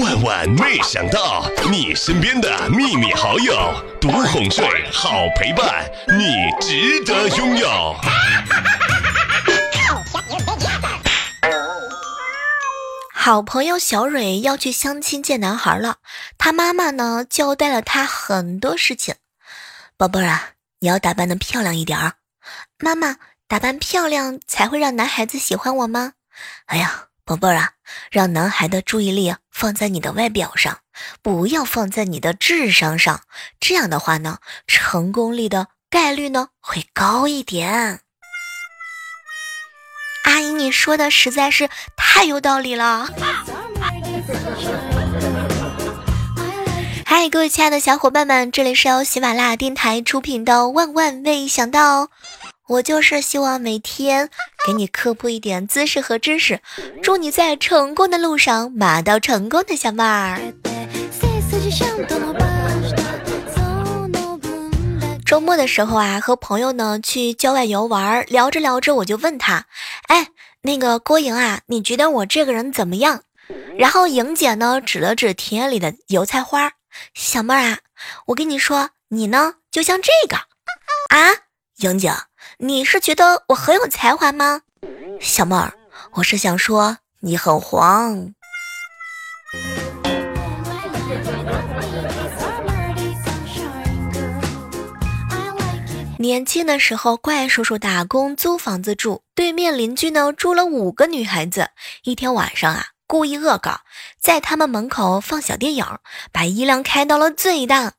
万万没想到，你身边的秘密好友，独哄睡，好陪伴，你值得拥有。好朋友小蕊要去相亲见男孩了，他妈妈呢交代了他很多事情。宝贝儿啊，你要打扮的漂亮一点儿。妈妈，打扮漂亮才会让男孩子喜欢我吗？哎呀。宝贝儿啊，让男孩的注意力放在你的外表上，不要放在你的智商上。这样的话呢，成功率的概率呢会高一点。阿姨，你说的实在是太有道理了。嗨，各位亲爱的小伙伴们，这里是由喜马拉雅电台出品的《万万没想到》。我就是希望每天给你科普一点知识和知识，祝你在成功的路上马到成功的小妹儿。周末的时候啊，和朋友呢去郊外游玩，聊着聊着我就问他，哎，那个郭莹啊，你觉得我这个人怎么样？然后莹姐呢指了指田野里的油菜花，小妹儿啊，我跟你说，你呢就像这个啊，莹姐。你是觉得我很有才华吗，小妹儿？我是想说你很黄。年轻的时候，怪叔叔打工租房子住，对面邻居呢住了五个女孩子。一天晚上啊，故意恶搞，在他们门口放小电影，把音量开到了最大。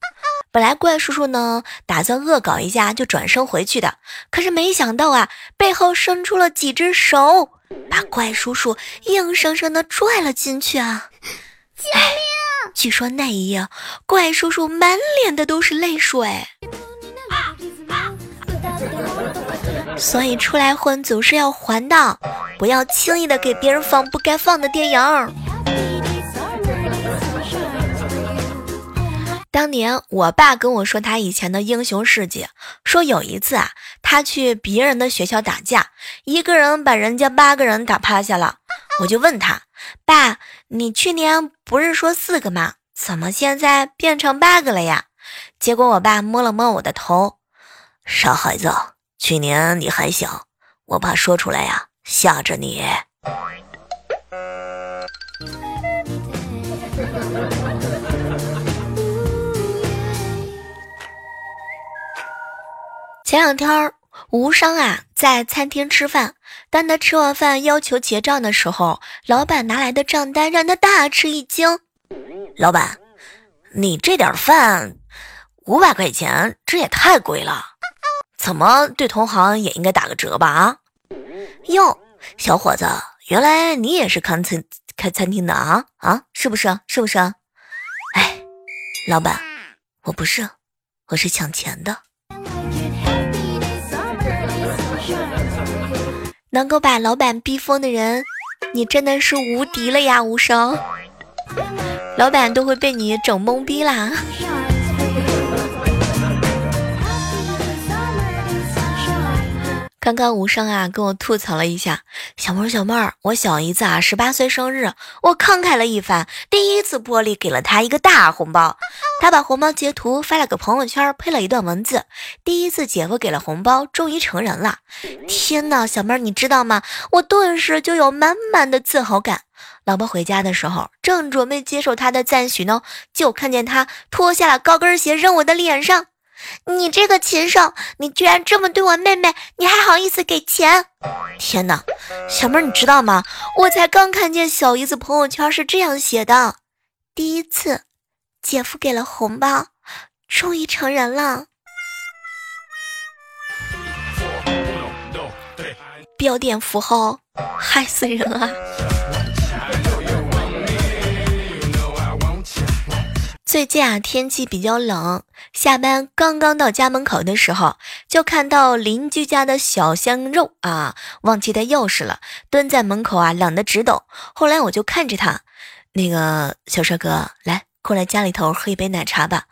本来怪叔叔呢打算恶搞一下就转身回去的，可是没想到啊，背后伸出了几只手，把怪叔叔硬生生的拽了进去啊！救命！据说那一夜，怪叔叔满脸的都是泪水。所以出来混总是要还的，不要轻易的给别人放不该放的电影。当年我爸跟我说他以前的英雄事迹，说有一次啊，他去别人的学校打架，一个人把人家八个人打趴下了。我就问他，爸，你去年不是说四个吗？怎么现在变成八个了呀？结果我爸摸了摸我的头，傻孩子，去年你还小，我怕说出来呀吓着你。前两天，吴商啊在餐厅吃饭，当他吃完饭要求结账的时候，老板拿来的账单让他大吃一惊。老板，你这点饭五百块钱，这也太贵了，怎么对同行也应该打个折吧？啊？哟，小伙子，原来你也是开餐开餐厅的啊？啊，是不是？是不是？哎，老板，我不是，我是抢钱的。能够把老板逼疯的人，你真的是无敌了呀！无声，老板都会被你整懵逼啦。刚刚无声啊跟我吐槽了一下，小妹儿小妹儿，我小姨子啊十八岁生日，我慷慨了一番，第一次玻璃给了她一个大红包，她把红包截图发了个朋友圈，配了一段文字：第一次姐夫给了红包，终于成人了。天哪，小妹儿你知道吗？我顿时就有满满的自豪感。老婆回家的时候，正准备接受她的赞许呢，就看见她脱下了高跟鞋扔我的脸上。你这个禽兽！你居然这么对我妹妹，你还好意思给钱？天哪，小妹儿，你知道吗？我才刚看见小姨子朋友圈是这样写的：第一次，姐夫给了红包，终于成人了。标点符号，害死人啊！最近啊，天气比较冷，下班刚刚到家门口的时候，就看到邻居家的小鲜肉啊，忘记带钥匙了，蹲在门口啊，冷得直抖。后来我就看着他，那个小帅哥，来过来家里头喝一杯奶茶吧。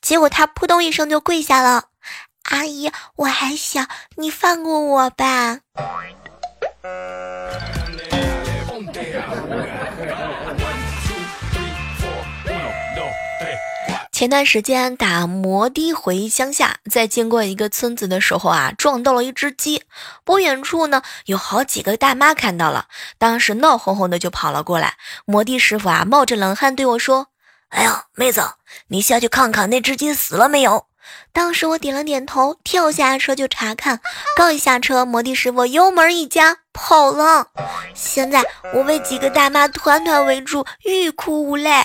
结果他扑通一声就跪下了，阿姨，我还小，你放过我吧。前段时间打摩的回乡下，在经过一个村子的时候啊，撞到了一只鸡。不远处呢，有好几个大妈看到了，当时闹哄哄的就跑了过来。摩的师傅啊，冒着冷汗对我说：“哎呀，妹子，你下去看看那只鸡死了没有？”当时我点了点头，跳下车就查看。刚一下车，摩的师傅油门一加跑了。现在我被几个大妈团团围住，欲哭无泪。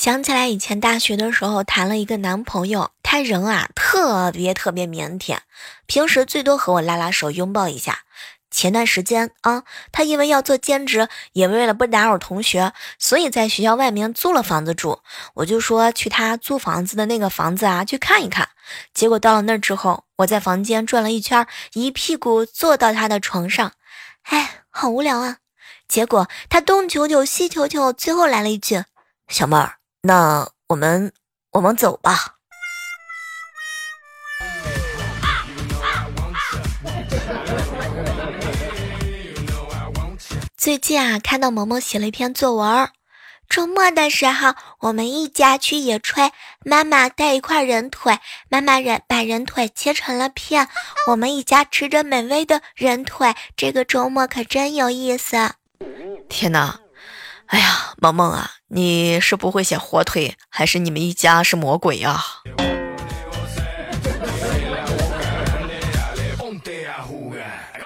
想起来以前大学的时候谈了一个男朋友，他人啊特别特别腼腆，平时最多和我拉拉手、拥抱一下。前段时间啊，他因为要做兼职，也为了不打扰同学，所以在学校外面租了房子住。我就说去他租房子的那个房子啊去看一看。结果到了那儿之后，我在房间转了一圈，一屁股坐到他的床上，哎，好无聊啊。结果他东瞅瞅西瞅瞅，最后来了一句：“小妹儿。”那我们我们走吧。最近啊，看到萌萌写了一篇作文。周末的时候，我们一家去野炊，妈妈带一块人腿，妈妈人把人腿切成了片，我们一家吃着美味的人腿。这个周末可真有意思。天哪！哎呀，萌萌啊，你是不会写火腿，还是你们一家是魔鬼呀？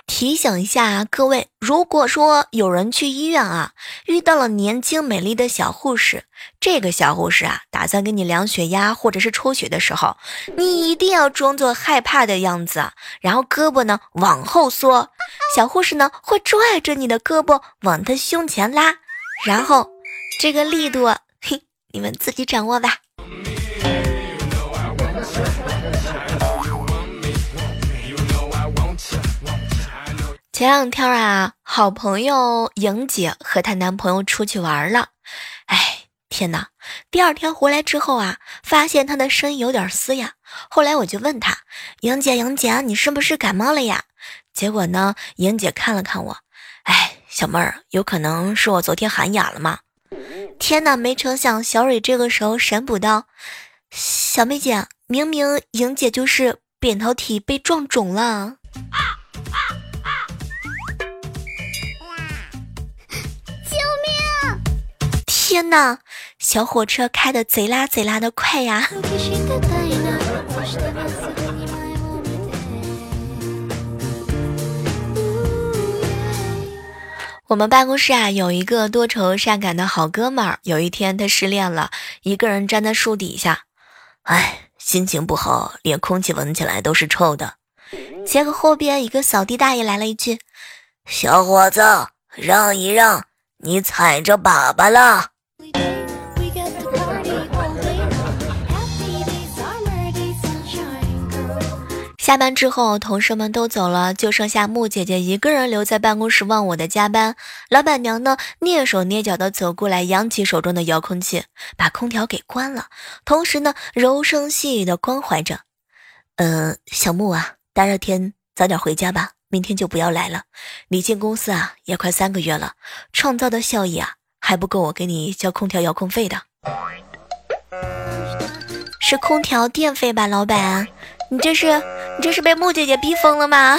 提醒一下各位，如果说有人去医院啊，遇到了年轻美丽的小护士，这个小护士啊，打算给你量血压或者是抽血的时候，你一定要装作害怕的样子，然后胳膊呢往后缩，小护士呢会拽着你的胳膊往他胸前拉。然后，这个力度，嘿，你们自己掌握吧。前两天啊，好朋友莹姐和她男朋友出去玩了。哎，天哪！第二天回来之后啊，发现她的声音有点嘶哑。后来我就问她：“莹姐，莹姐，你是不是感冒了呀？”结果呢，莹姐看了看我，哎。小妹儿，有可能是我昨天喊哑了吗？天哪，没成想小蕊这个时候神补刀，小妹姐，明明莹姐就是扁桃体被撞肿了。救命！天呐，小火车开的贼拉贼拉的快呀！我们办公室啊，有一个多愁善感的好哥们儿。有一天，他失恋了，一个人站在树底下，哎，心情不好，连空气闻起来都是臭的。结果后边一个扫地大爷来了一句：“小伙子，让一让，你踩着粑粑了。”下班之后，同事们都走了，就剩下木姐姐一个人留在办公室忘我的加班。老板娘呢，蹑手蹑脚的走过来，扬起手中的遥控器，把空调给关了，同时呢，柔声细语的关怀着：“嗯，小木啊，大热天早点回家吧，明天就不要来了。你进公司啊，也快三个月了，创造的效益啊，还不够我给你交空调遥控费的，是空调电费吧，老板？你这是？”你这是被木姐姐逼疯了吗？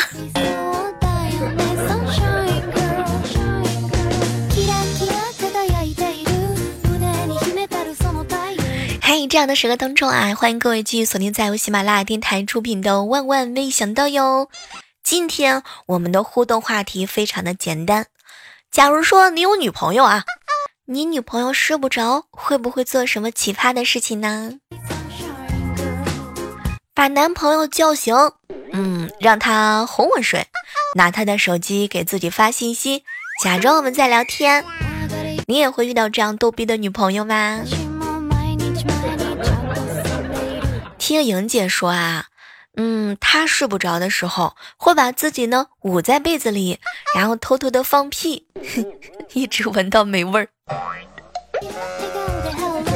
嘿，这样的时刻当中啊，欢迎各位继续锁定在由喜马拉雅电台出品的《万万没想到》哟。今天我们的互动话题非常的简单，假如说你有女朋友啊，你女朋友睡不着，会不会做什么奇葩的事情呢？把男朋友叫醒，嗯，让他哄我睡，拿他的手机给自己发信息，假装我们在聊天。你也会遇到这样逗逼的女朋友吗？听莹姐说啊，嗯，她睡不着的时候，会把自己呢捂在被子里，然后偷偷的放屁，一直闻到没味儿。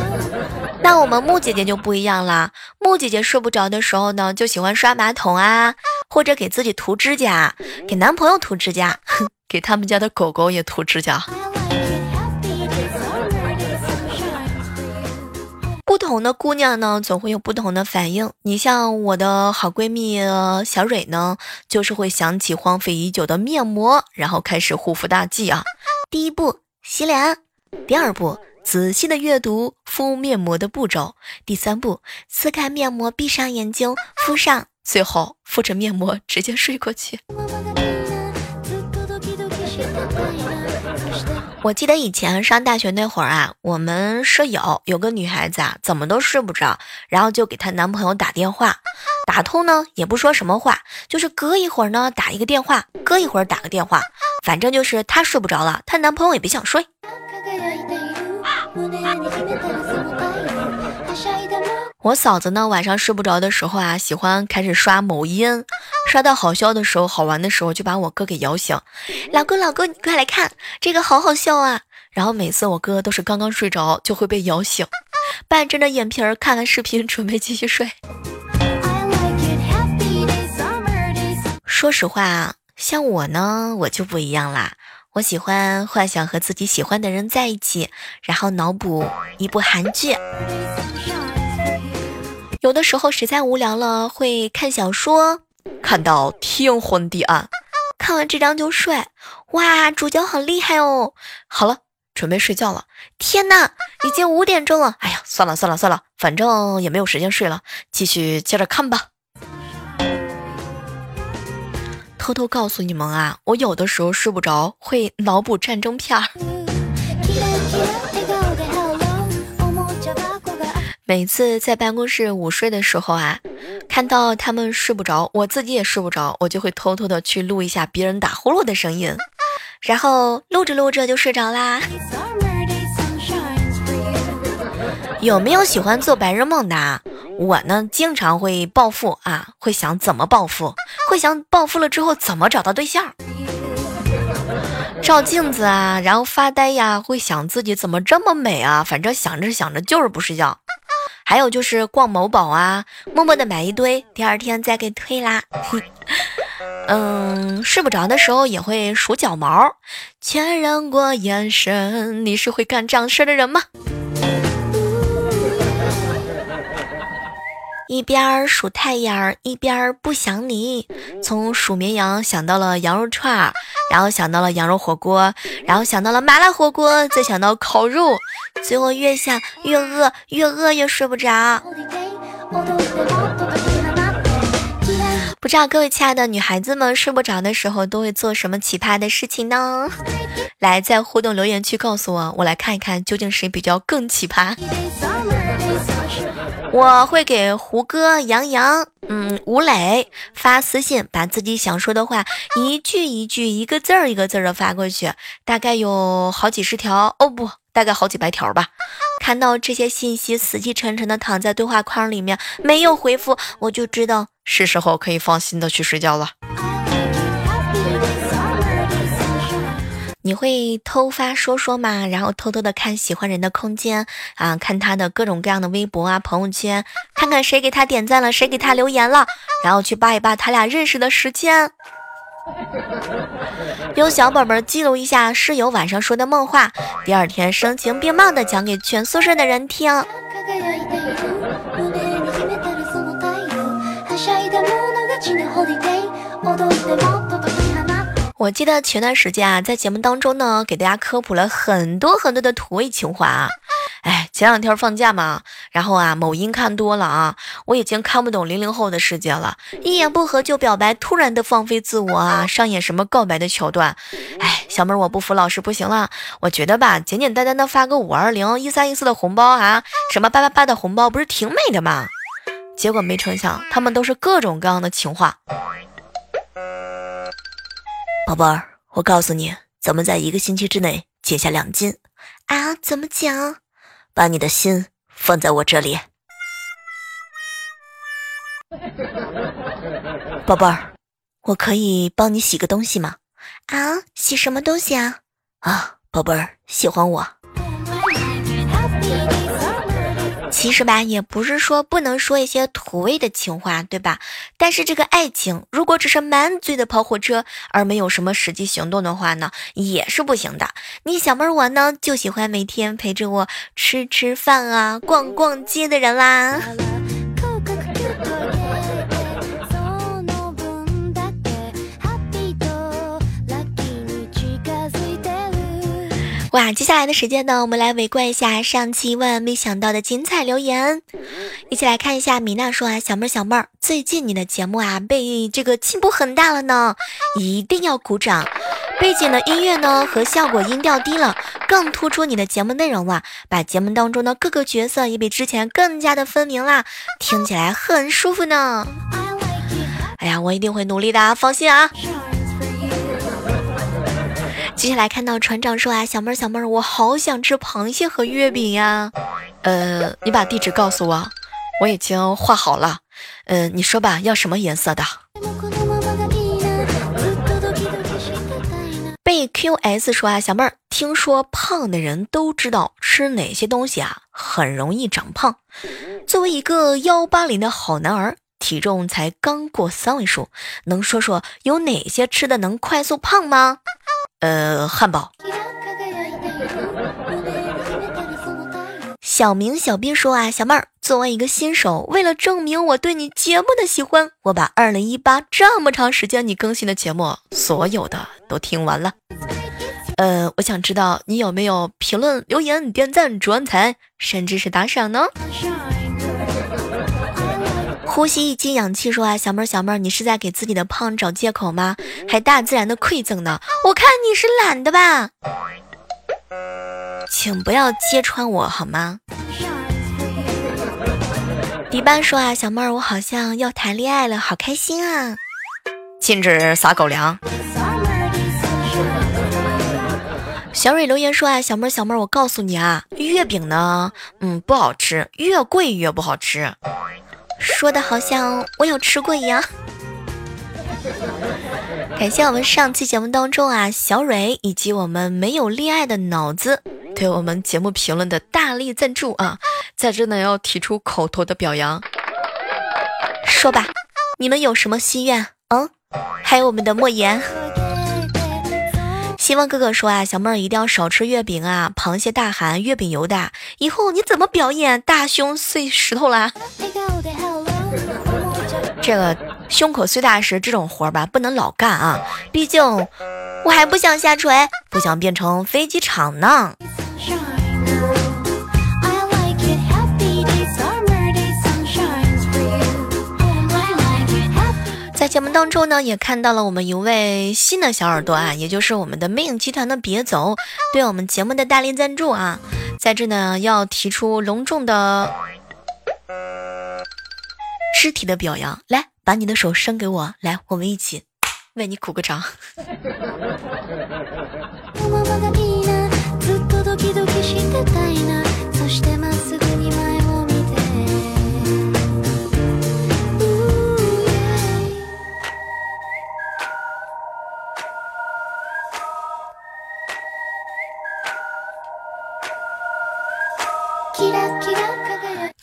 那我们木姐姐就不一样啦，木姐姐睡不着的时候呢，就喜欢刷马桶啊，或者给自己涂指甲，给男朋友涂指甲，给他们家的狗狗也涂指甲。不同的姑娘呢，总会有不同的反应。你像我的好闺蜜小蕊呢，就是会想起荒废已久的面膜，然后开始护肤大计啊。第一步，洗脸；第二步，仔细的阅读敷面膜的步骤；第三步，撕开面膜，闭上眼睛敷上，最后敷着面膜直接睡过去。我记得以前上大学那会儿啊，我们舍友有个女孩子啊，怎么都睡不着，然后就给她男朋友打电话，打通呢也不说什么话，就是隔一会儿呢打一个电话，隔一会儿打个电话，反正就是她睡不着了，她男朋友也别想睡。我嫂子呢，晚上睡不着的时候啊，喜欢开始刷某音，刷到好笑的时候、好玩的时候，就把我哥给摇醒。老公，老公，你快来看，这个好好笑啊！然后每次我哥都是刚刚睡着，就会被摇醒，半睁着眼皮儿看完视频，准备继续睡。说实话啊，像我呢，我就不一样啦，我喜欢幻想和自己喜欢的人在一起，然后脑补一部韩剧。有的时候实在无聊了，会看小说，看到天昏地暗，看完这章就睡。哇，主角好厉害哦！好了，准备睡觉了。天哪，已经五点钟了。哎呀，算了算了算了，反正也没有时间睡了，继续接着看吧。偷偷告诉你们啊，我有的时候睡不着，会脑补战争片儿。每次在办公室午睡的时候啊，看到他们睡不着，我自己也睡不着，我就会偷偷的去录一下别人打呼噜的声音，然后录着录着就睡着啦。有没有喜欢做白日梦的？我呢，经常会暴富啊，会想怎么暴富，会想暴富了之后怎么找到对象。照镜子啊，然后发呆呀，会想自己怎么这么美啊，反正想着想着就是不睡觉。还有就是逛某宝啊，默默的买一堆，第二天再给退啦。嗯，睡不着的时候也会数脚毛，确认过眼神。你是会干这样事的人吗？一边数太阳，一边不想你。从数绵羊想到了羊肉串，然后想到了羊肉火锅，然后想到了麻辣火锅，再想到烤肉。最后越想越饿，越饿越睡不着。不知道各位亲爱的女孩子们睡不着的时候都会做什么奇葩的事情呢？来，在互动留言区告诉我，我来看一看究竟谁比较更奇葩。我会给胡歌、杨洋、嗯吴磊发私信，把自己想说的话一句一句、一个字儿一个字儿的发过去，大概有好几十条哦不。大概好几百条吧，看到这些信息死气沉沉的躺在对话框里面没有回复，我就知道是时候可以放心的去睡觉了。你会偷发说说吗？然后偷偷的看喜欢人的空间啊，看他的各种各样的微博啊、朋友圈，看看谁给他点赞了，谁给他留言了，然后去扒一扒他俩认识的时间。用小本本记录一下室友晚上说的梦话，第二天声情并茂的讲给全宿舍的人听。我记得前段时间啊，在节目当中呢，给大家科普了很多很多的土味情话啊。哎，前两天放假嘛，然后啊，某音看多了啊，我已经看不懂零零后的世界了。一言不合就表白，突然的放飞自我啊，上演什么告白的桥段。哎，小妹儿，我不服老师不行了。我觉得吧，简简单单的发个五二零一三一四的红包啊，什么八八八的红包，不是挺美的吗？结果没成想，他们都是各种各样的情话。宝贝儿，我告诉你，怎么在一个星期之内减下两斤啊？怎么讲？把你的心放在我这里，宝贝儿，我可以帮你洗个东西吗？啊，洗什么东西啊？啊，宝贝儿，喜欢我。其实吧，也不是说不能说一些土味的情话，对吧？但是这个爱情，如果只是满嘴的跑火车，而没有什么实际行动的话呢，也是不行的。你小妹儿我呢，就喜欢每天陪着我吃吃饭啊、逛逛街的人啦。哇，接下来的时间呢，我们来围观一下上期万万没想到的精彩留言，一起来看一下。米娜说啊，小妹儿小妹儿，最近你的节目啊，被这个进步很大了呢，一定要鼓掌。背景的音乐呢和效果音调低了，更突出你的节目内容了，把节目当中的各个角色也比之前更加的分明啦，听起来很舒服呢。哎呀，我一定会努力的，放心啊。接下来看到船长说啊，小妹儿小妹儿，我好想吃螃蟹和月饼呀。呃，你把地址告诉我，我已经画好了。嗯，你说吧，要什么颜色的？被 QS 说啊，小妹儿，听说胖的人都知道吃哪些东西啊，很容易长胖。作为一个幺八零的好男儿，体重才刚过三位数，能说说有哪些吃的能快速胖吗？呃，汉堡。小明小兵说啊，小妹儿，作为一个新手，为了证明我对你节目的喜欢，我把二零一八这么长时间你更新的节目所有的都听完了。呃，我想知道你有没有评论、留言、点赞、转财，甚至是打赏呢？呼吸一斤氧气，说啊，小妹儿，小妹儿，你是在给自己的胖找借口吗？还大自然的馈赠呢？我看你是懒的吧？请不要揭穿我好吗？迪班说啊，小妹儿，我好像要谈恋爱了，好开心啊！禁止撒狗粮。小蕊留言说啊，小妹儿，小妹儿，我告诉你啊，月饼呢，嗯，不好吃，越贵越不好吃。说的好像我有吃过一样。感谢我们上期节目当中啊，小蕊以及我们没有恋爱的脑子对我们节目评论的大力赞助啊，在这呢要提出口头的表扬。说吧，你们有什么心愿？嗯，还有我们的莫言。希望哥哥说啊，小妹儿一定要少吃月饼啊，螃蟹大寒，月饼油大，以后你怎么表演大胸碎石头啦？这个胸口碎大石这种活儿吧，不能老干啊！毕竟我还不想下垂，不想变成飞机场呢。节目当中呢，也看到了我们一位新的小耳朵啊，也就是我们的魅影集团的别走，对我们节目的大力赞助啊，在这呢要提出隆重的。肢体的表扬，来，把你的手伸给我，来，我们一起为你鼓个掌。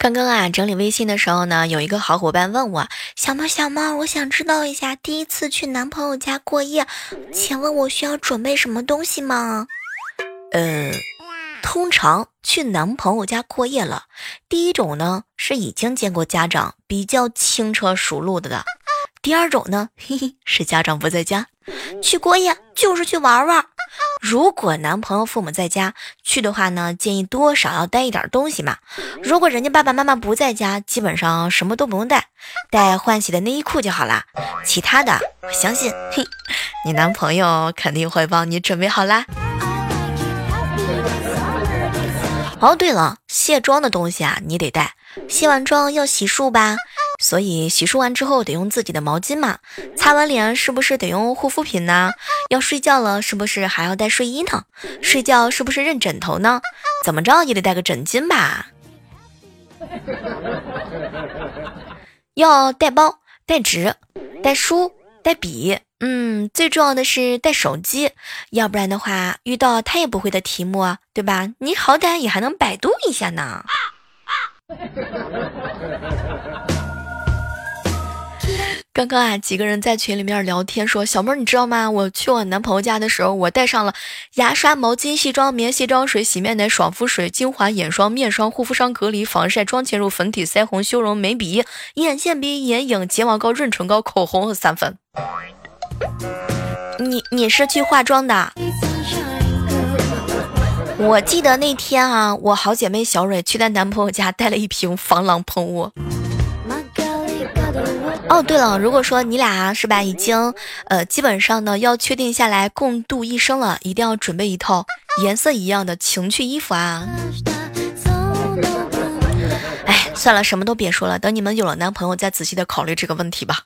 刚刚啊，整理微信的时候呢，有一个好伙伴问我：“小猫小猫，我想知道一下，第一次去男朋友家过夜，请问我需要准备什么东西吗？”呃，通常去男朋友家过夜了，第一种呢是已经见过家长，比较轻车熟路的的；第二种呢，嘿嘿，是家长不在家，去过夜就是去玩玩。如果男朋友父母在家去的话呢，建议多少要带一点东西嘛。如果人家爸爸妈妈不在家，基本上什么都不用带，带换洗的内衣裤就好啦。其他的，我相信，嘿，你男朋友肯定会帮你准备好啦。哦，对了，卸妆的东西啊，你得带。卸完妆要洗漱吧。所以洗漱完之后得用自己的毛巾嘛，擦完脸是不是得用护肤品呢？要睡觉了是不是还要带睡衣呢？睡觉是不是认枕头呢？怎么着也得带个枕巾吧？要带包、带纸、带书、带笔，嗯，最重要的是带手机，要不然的话遇到他也不会的题目，啊对吧？你好歹也还能百度一下呢。刚刚啊，几个人在群里面聊天，说小妹儿，你知道吗？我去我男朋友家的时候，我带上了牙刷、毛巾、卸妆棉、卸妆水、洗面奶、爽肤水、精华、眼霜、面霜、护肤霜、隔离、防晒、妆前乳、粉底、腮红、修容、眉笔、眼线笔、眼影、睫毛膏、润唇膏、口红和散粉。你你是去化妆的？我记得那天啊，我好姐妹小蕊去她男朋友家带了一瓶防狼喷雾。哦，对了，如果说你俩是吧，已经呃基本上呢要确定下来共度一生了，一定要准备一套颜色一样的情趣衣服啊。哎，算了，什么都别说了，等你们有了男朋友再仔细的考虑这个问题吧。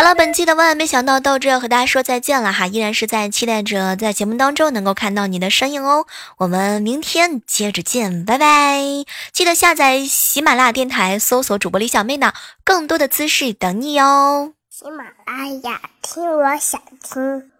好了，本期的万万没想到到这和大家说再见了哈，依然是在期待着在节目当中能够看到你的身影哦。我们明天接着见，拜拜！记得下载喜马拉雅电台，搜索主播李小妹呢，更多的姿势等你哦。喜马拉雅听，我想听。